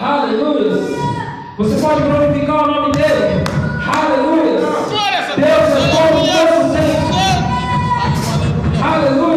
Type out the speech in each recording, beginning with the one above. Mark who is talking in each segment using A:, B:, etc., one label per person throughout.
A: Aleluia. Você pode glorificar o nome dele. Aleluia. Deus é bom todo tempo. Aleluia. Aleluia.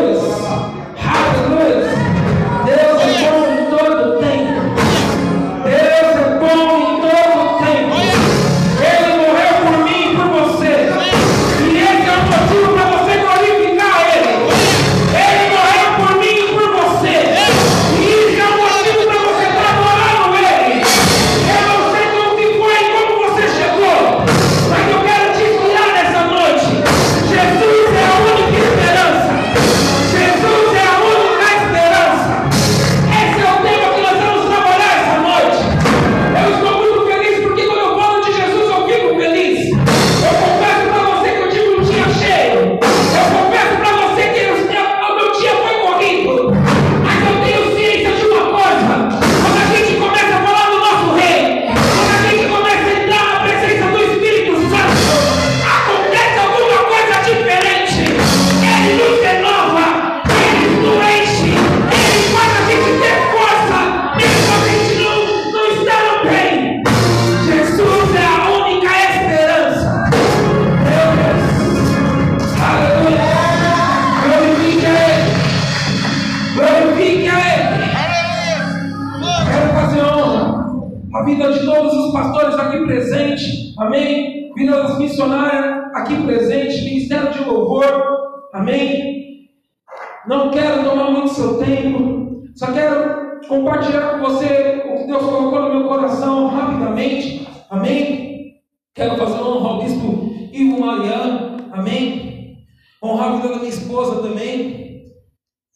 A: Compartilhar com você o que Deus colocou no meu coração rapidamente. Amém. Quero fazer honra ao bispo Ivo Mariano. Amém. Honrar a vida da minha esposa também.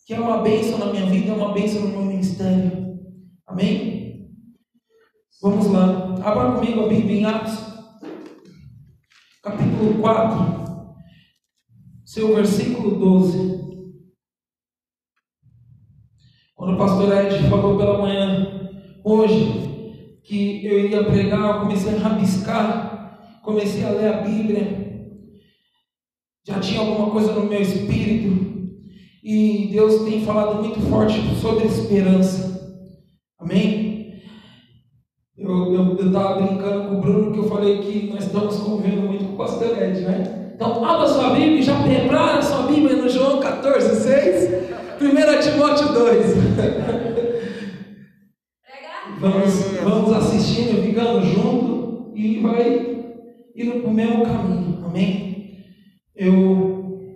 A: Que é uma bênção na minha vida, é uma bênção no meu ministério. Amém. Vamos lá. Abra comigo a Bíblia em Atos. Capítulo 4. Seu versículo 12. Quando o pastor Ed falou pela manhã, hoje, que eu iria pregar, eu comecei a rabiscar, comecei a ler a Bíblia, já tinha alguma coisa no meu espírito, e Deus tem falado muito forte sobre esperança, amém? Eu estava brincando com o Bruno que eu falei que nós estamos convivendo muito com o pastor Ed, né? Então, abra sua Bíblia já prepara sua Bíblia no João 14, 6. 1 Timóteo 2. Vamos, vamos assistindo, ficando junto e vai indo para o mesmo caminho. Amém? Eu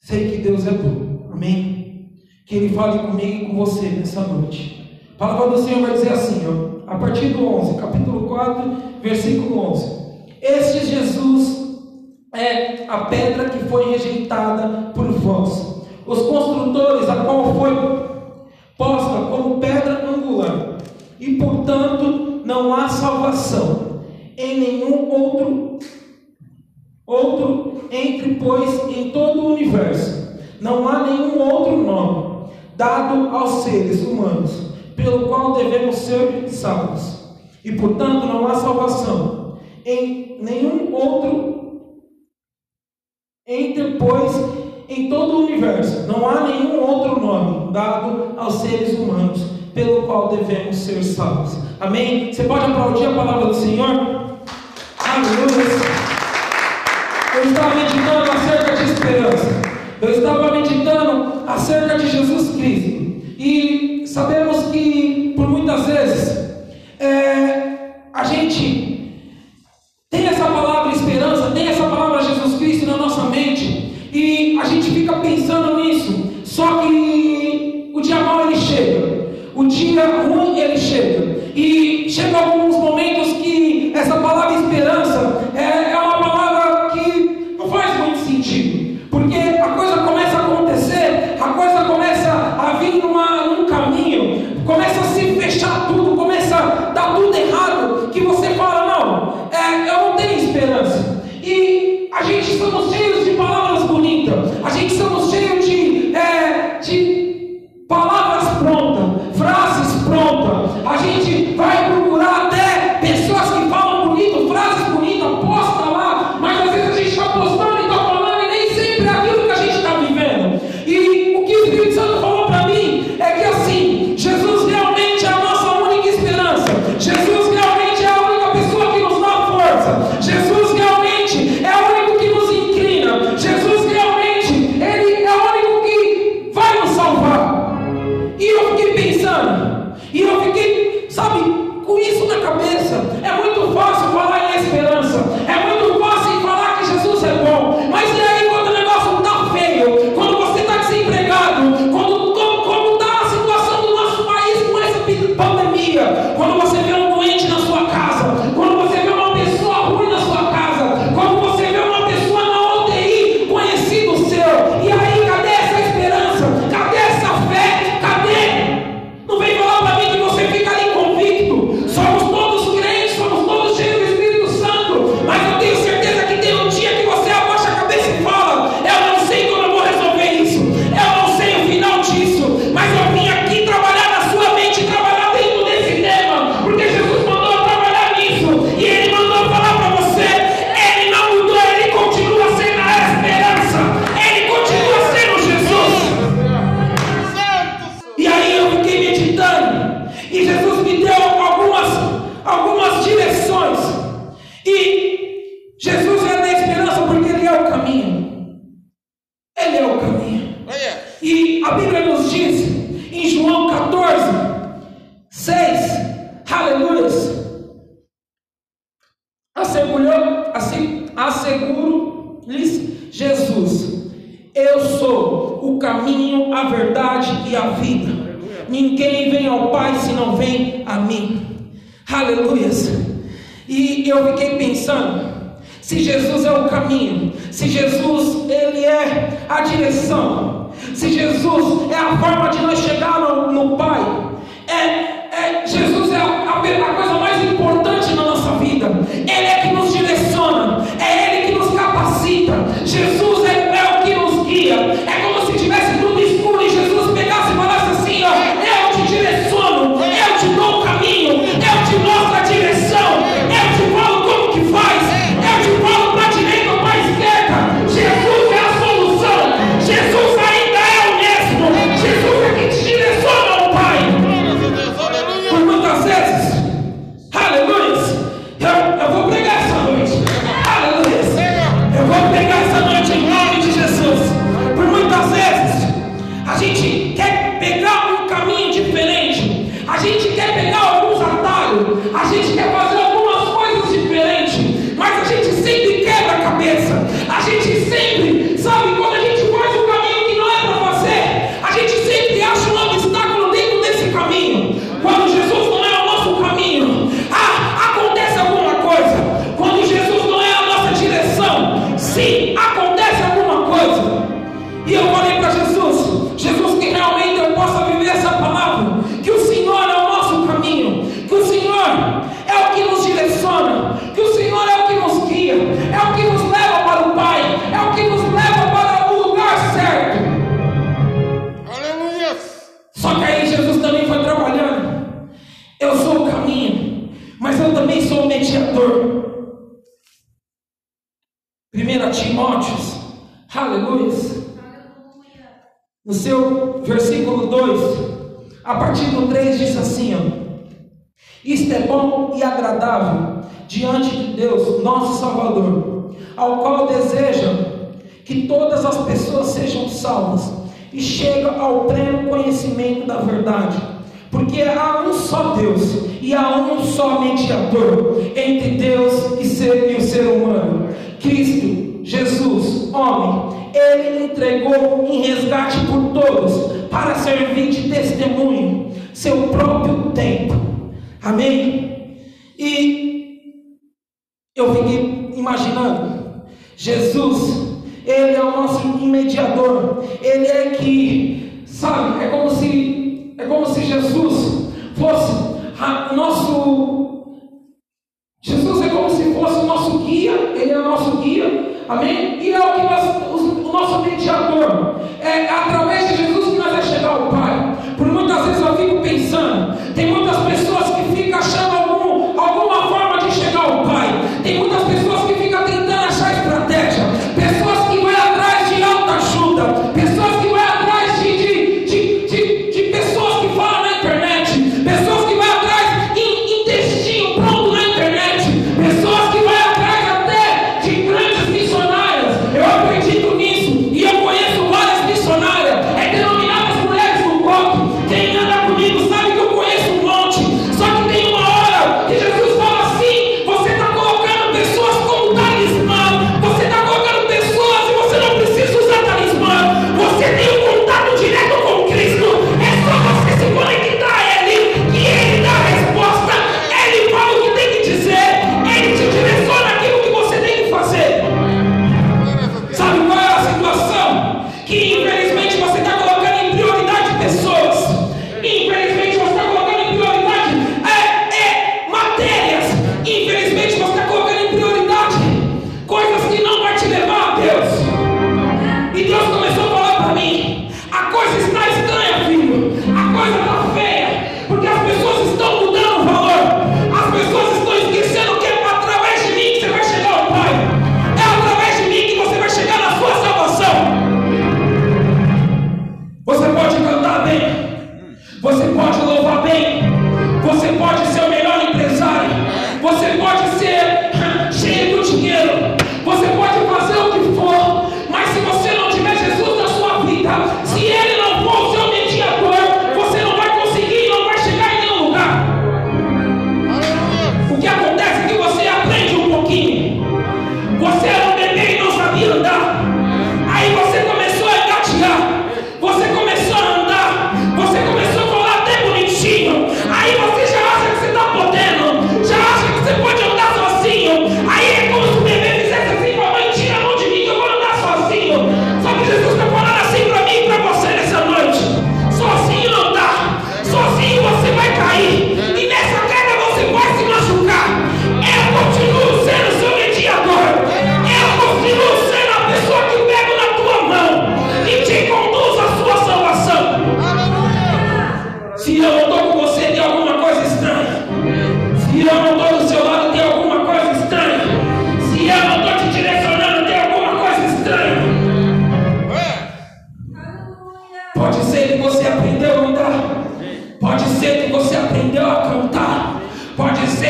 A: sei que Deus é bom. Amém? Que Ele fale comigo e com você nessa noite. A palavra do Senhor vai dizer assim, ó, a partir do 11, capítulo 4, versículo 11. Este Jesus é a pedra que foi rejeitada por vós, os construtores, a qual foi posta como pedra angular, e portanto não há salvação em nenhum outro outro entre pois em todo o universo. Não há nenhum outro nome dado aos seres humanos pelo qual devemos ser salvos. E portanto não há salvação em nenhum outro entre, pois, em todo o universo, não há nenhum outro nome dado aos seres humanos pelo qual devemos ser salvos. Amém? Você pode aplaudir a palavra do Senhor? Aleluia! Eu estava meditando acerca de esperança. Eu estava meditando acerca de Jesus Cristo. E sabemos que, por muitas vezes, é, a gente a gente E eu fiquei pensando, se Jesus é o caminho, se Jesus ele é a direção, se Jesus é a forma de nós chegarmos no, no Pai, é, é Jesus entregou em resgate por todos, para servir de testemunho, seu próprio tempo. Amém? E eu fiquei imaginando, Jesus, Ele é o nosso mediador, Ele é que, sabe, é como se, é como se Jesus fosse nosso. Jesus é como se fosse o nosso guia, Ele é o nosso guia Amém? E é o que nós, o nosso mediador. É, é através de Jesus. dizer que você aprendeu a cantar, pode ser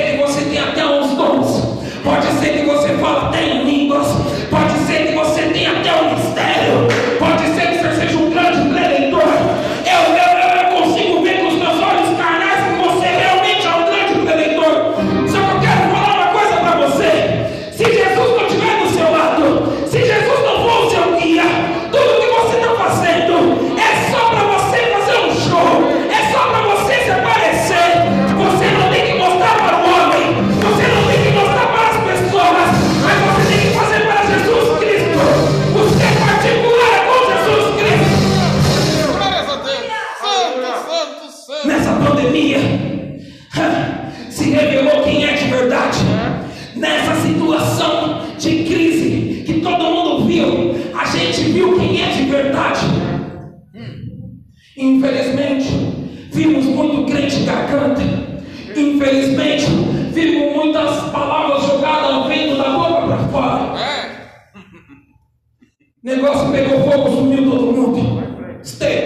A: Negócio pegou fogo, sumiu todo mundo. Stay.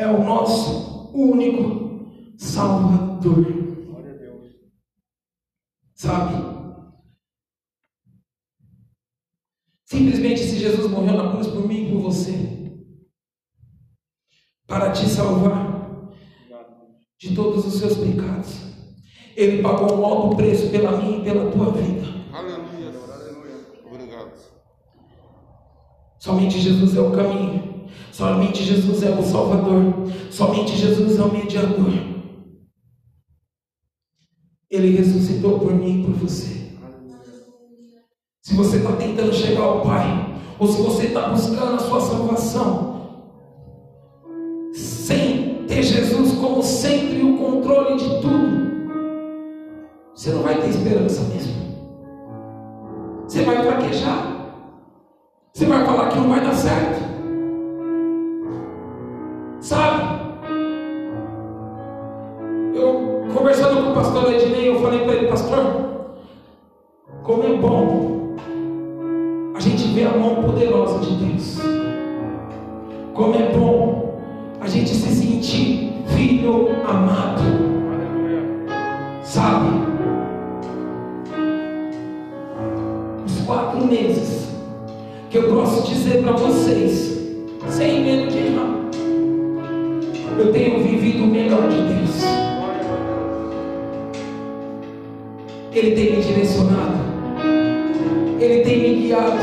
A: é o nosso único Salvador. Glória a Deus. Sabe? Simplesmente se Jesus morreu na cruz por mim e por você, para te salvar de todos os seus pecados, Ele pagou um alto preço pela minha e pela tua vida.
B: Aleluia, aleluia. Obrigado.
A: Somente Jesus é o caminho. Somente Jesus é o Salvador. Somente Jesus é o mediador. Ele ressuscitou por mim e por você. Se você está tentando chegar ao Pai, ou se você está buscando a sua salvação, sem ter Jesus como centro e o controle de tudo, você não vai ter esperança mesmo. Você vai fraquejar. Você vai falar que não vai dar certo. mão, a gente vê a mão poderosa de Deus. Como é bom a gente se sentir filho amado. Sabe? Os quatro meses que eu posso dizer para vocês, sem medo de errar, eu tenho vivido o melhor de Deus. Ele tem me direcionado enviado,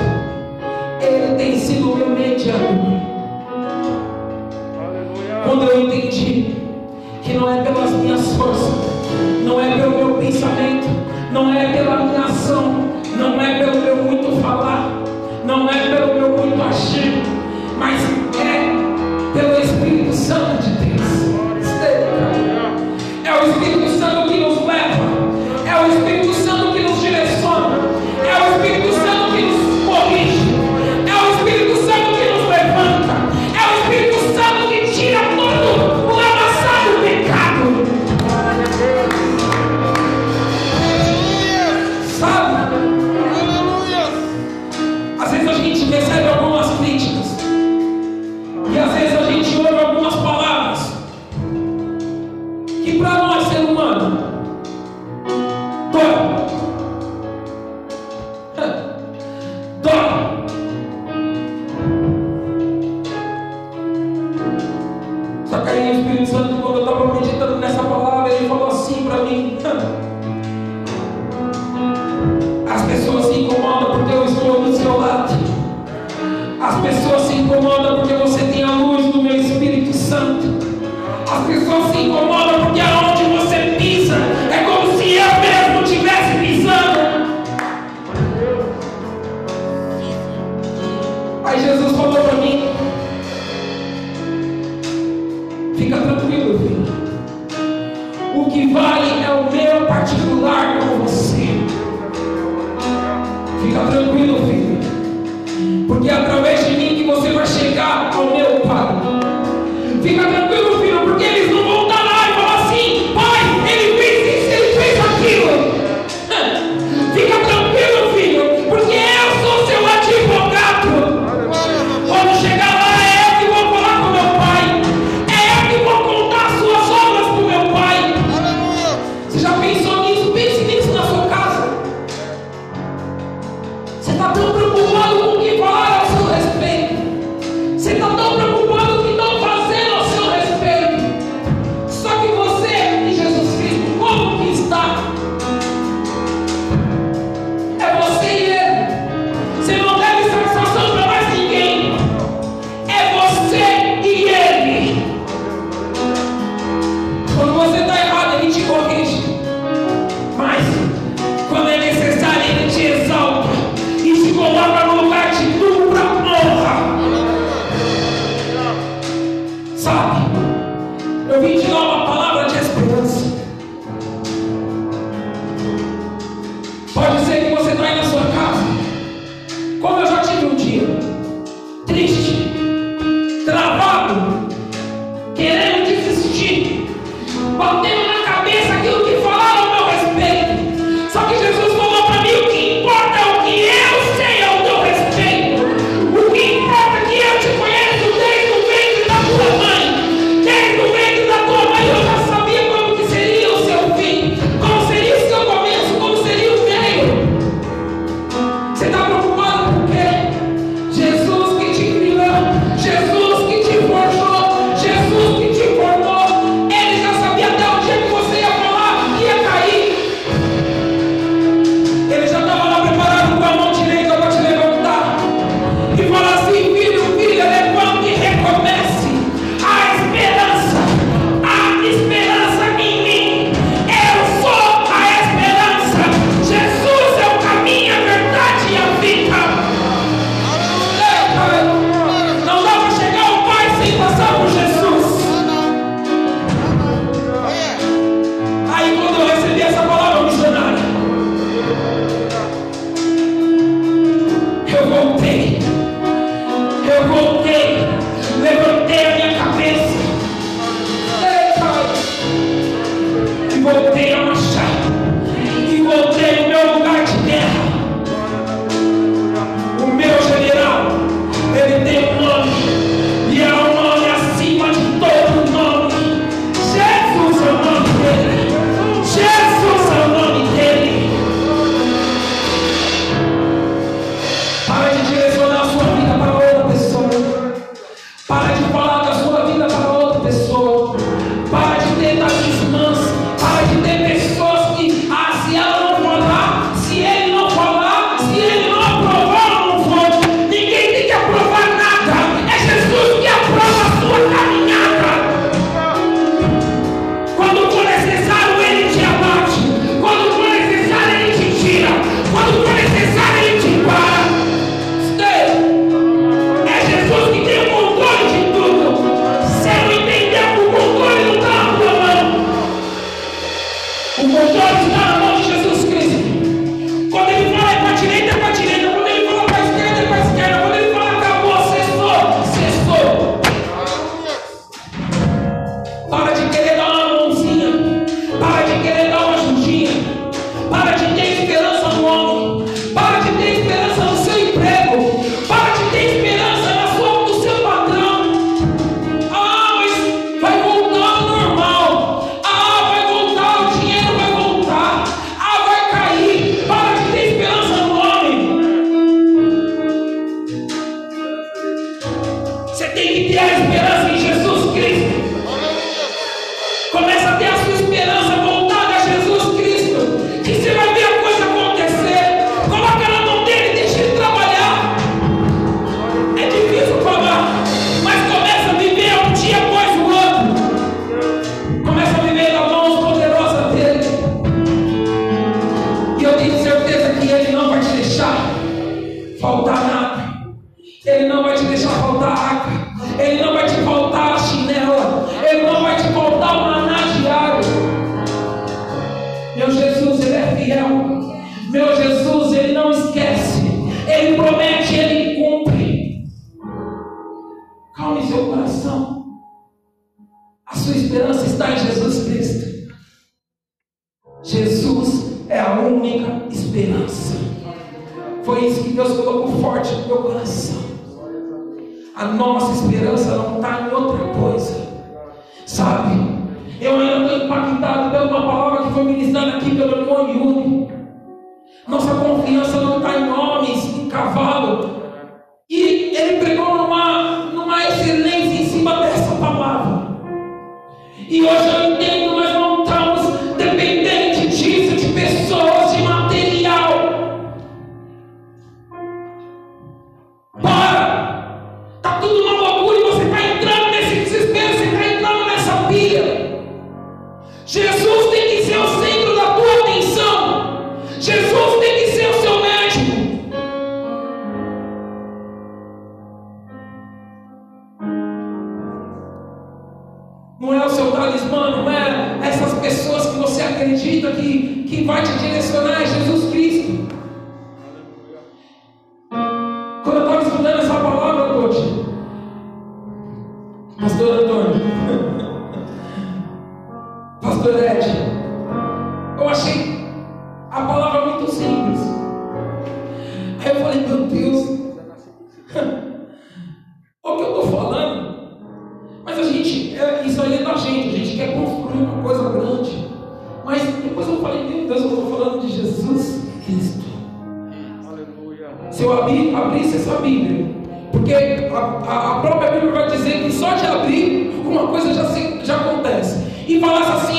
A: Ele tem sido o meu mediador. Quando eu entendi que não é pelas minhas forças, não é pelo meu pensamento, não é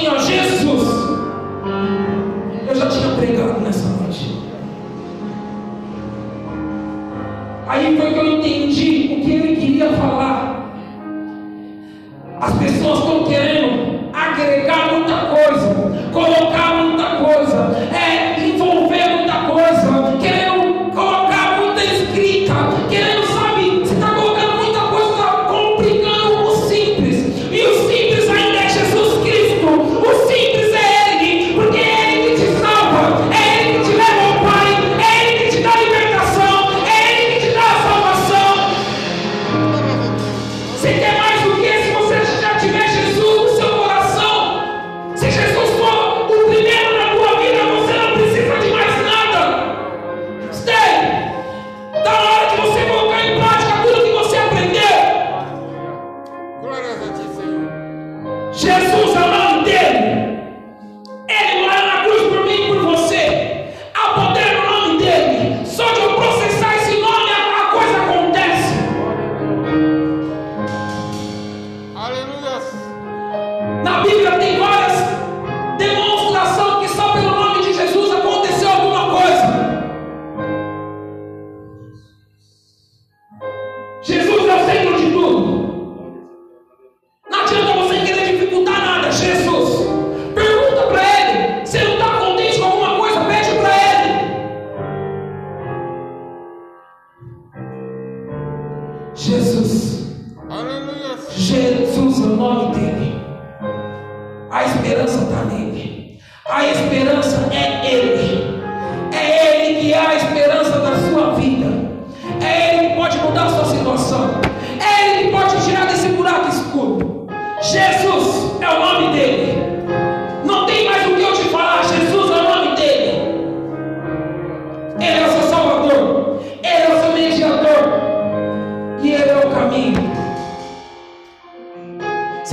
A: ó, Jesus,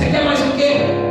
A: Você quer mais o quê?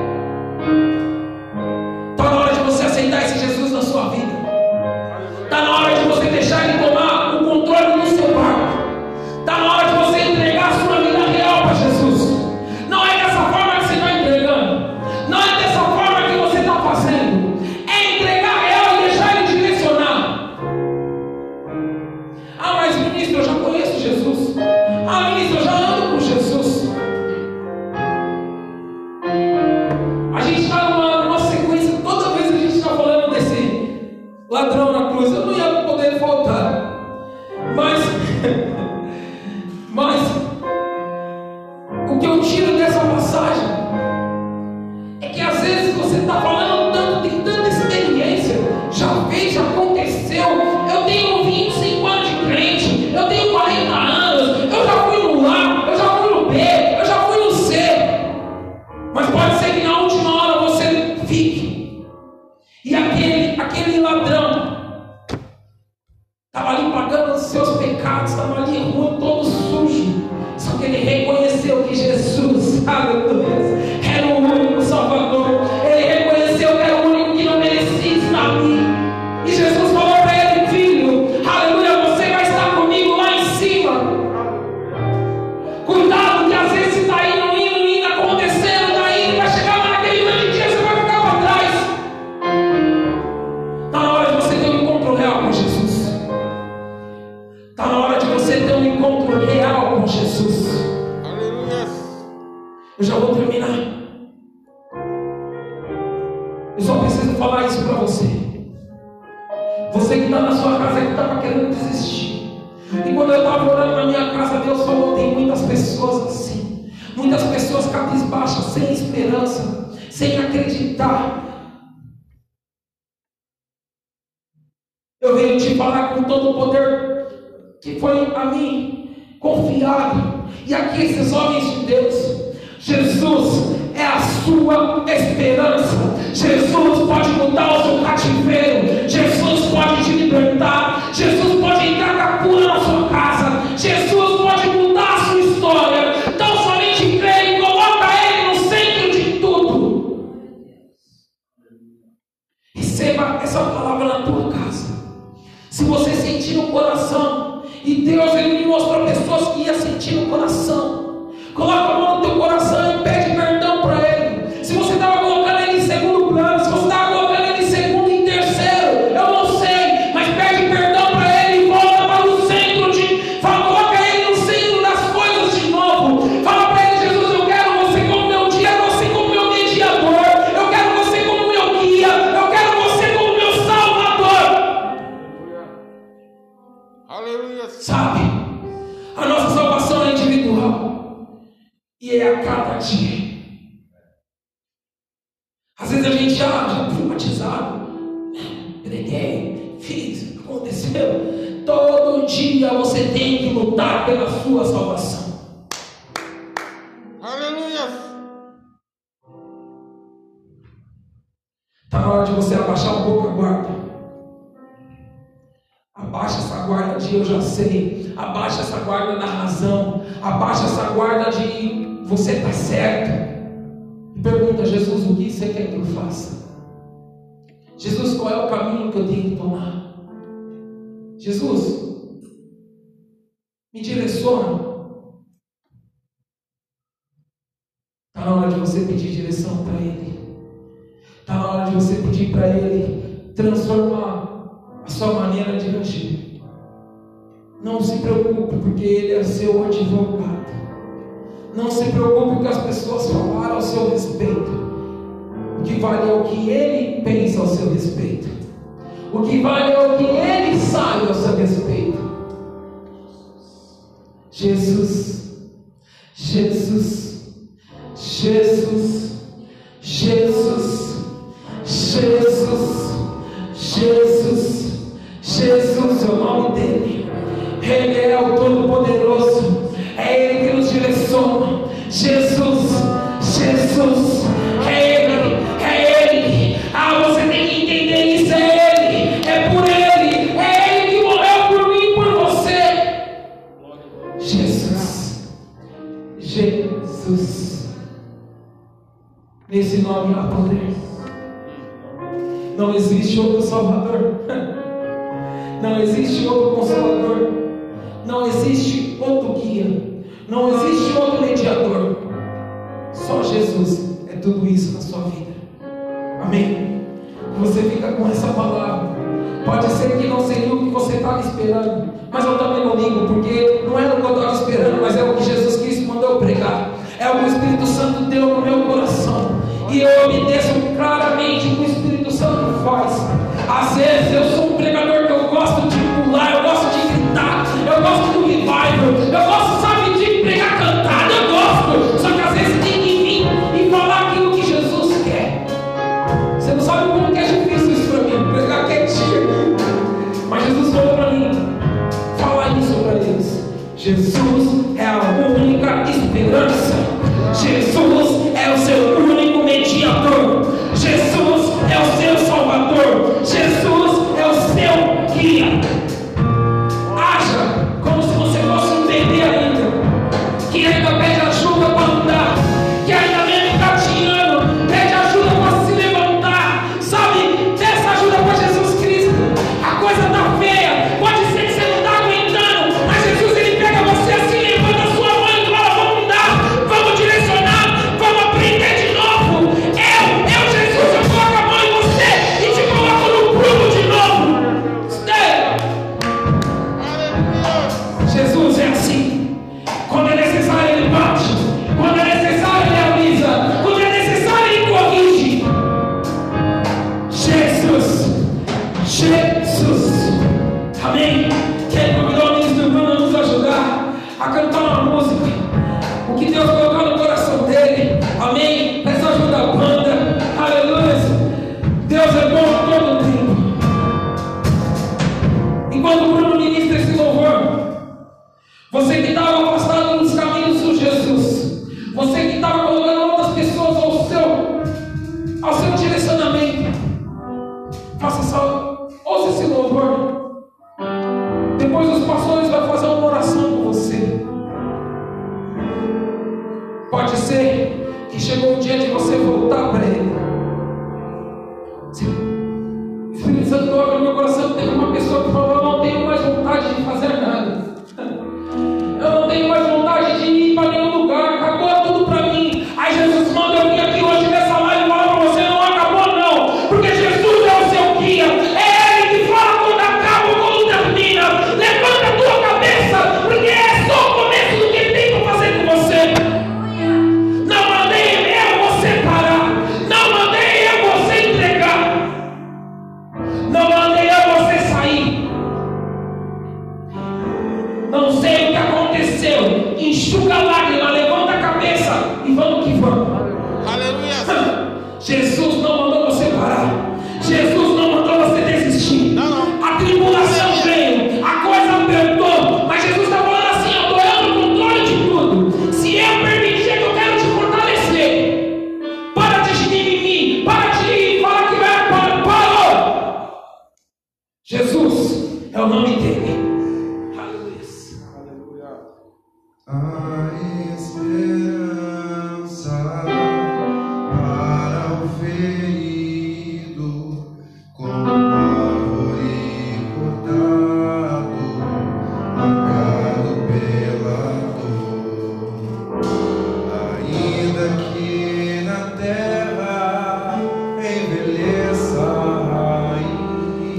A: carregando os seus pecados, estava ali em rua, todo sujo. Só que ele esperança. Jesus pode mudar o seu cativeiro. Jesus pode te libertar. Jesus pode entrar com a cura na sua casa. Jesus pode mudar a sua história. Então somente creia e coloca Ele no centro de tudo. Receba essa palavra na tua casa. Se você sentir no coração, e Deus ele me mostrou pessoas que iam sentir no coração. Coloca a mão no teu coração lutar pela sua salvação.
B: Aleluia.
A: Está na hora de você abaixar um pouco a guarda. Abaixa essa guarda de eu já sei. Abaixa essa guarda da razão. Abaixa essa guarda de você está certo. E pergunta, Jesus, o que você quer que eu faça? Jesus, qual é o caminho que eu tenho que tomar? Jesus, me direciona. Está na hora de você pedir direção para Ele. Está na hora de você pedir para Ele transformar a sua maneira de agir. Não se preocupe, porque Ele é seu advogado. Não se preocupe com as pessoas falaram ao seu respeito. O que vale é o que Ele pensa ao seu respeito. O que vale é o que Ele sabe ao seu respeito. Jesus, Jesus, Jesus, Jesus, Jesus, Jesus, Jesus é o nome dele. Ele Jesus. Amém? Quero convidar o ministro Bruno a nos ajudar a cantar uma música. O que Deus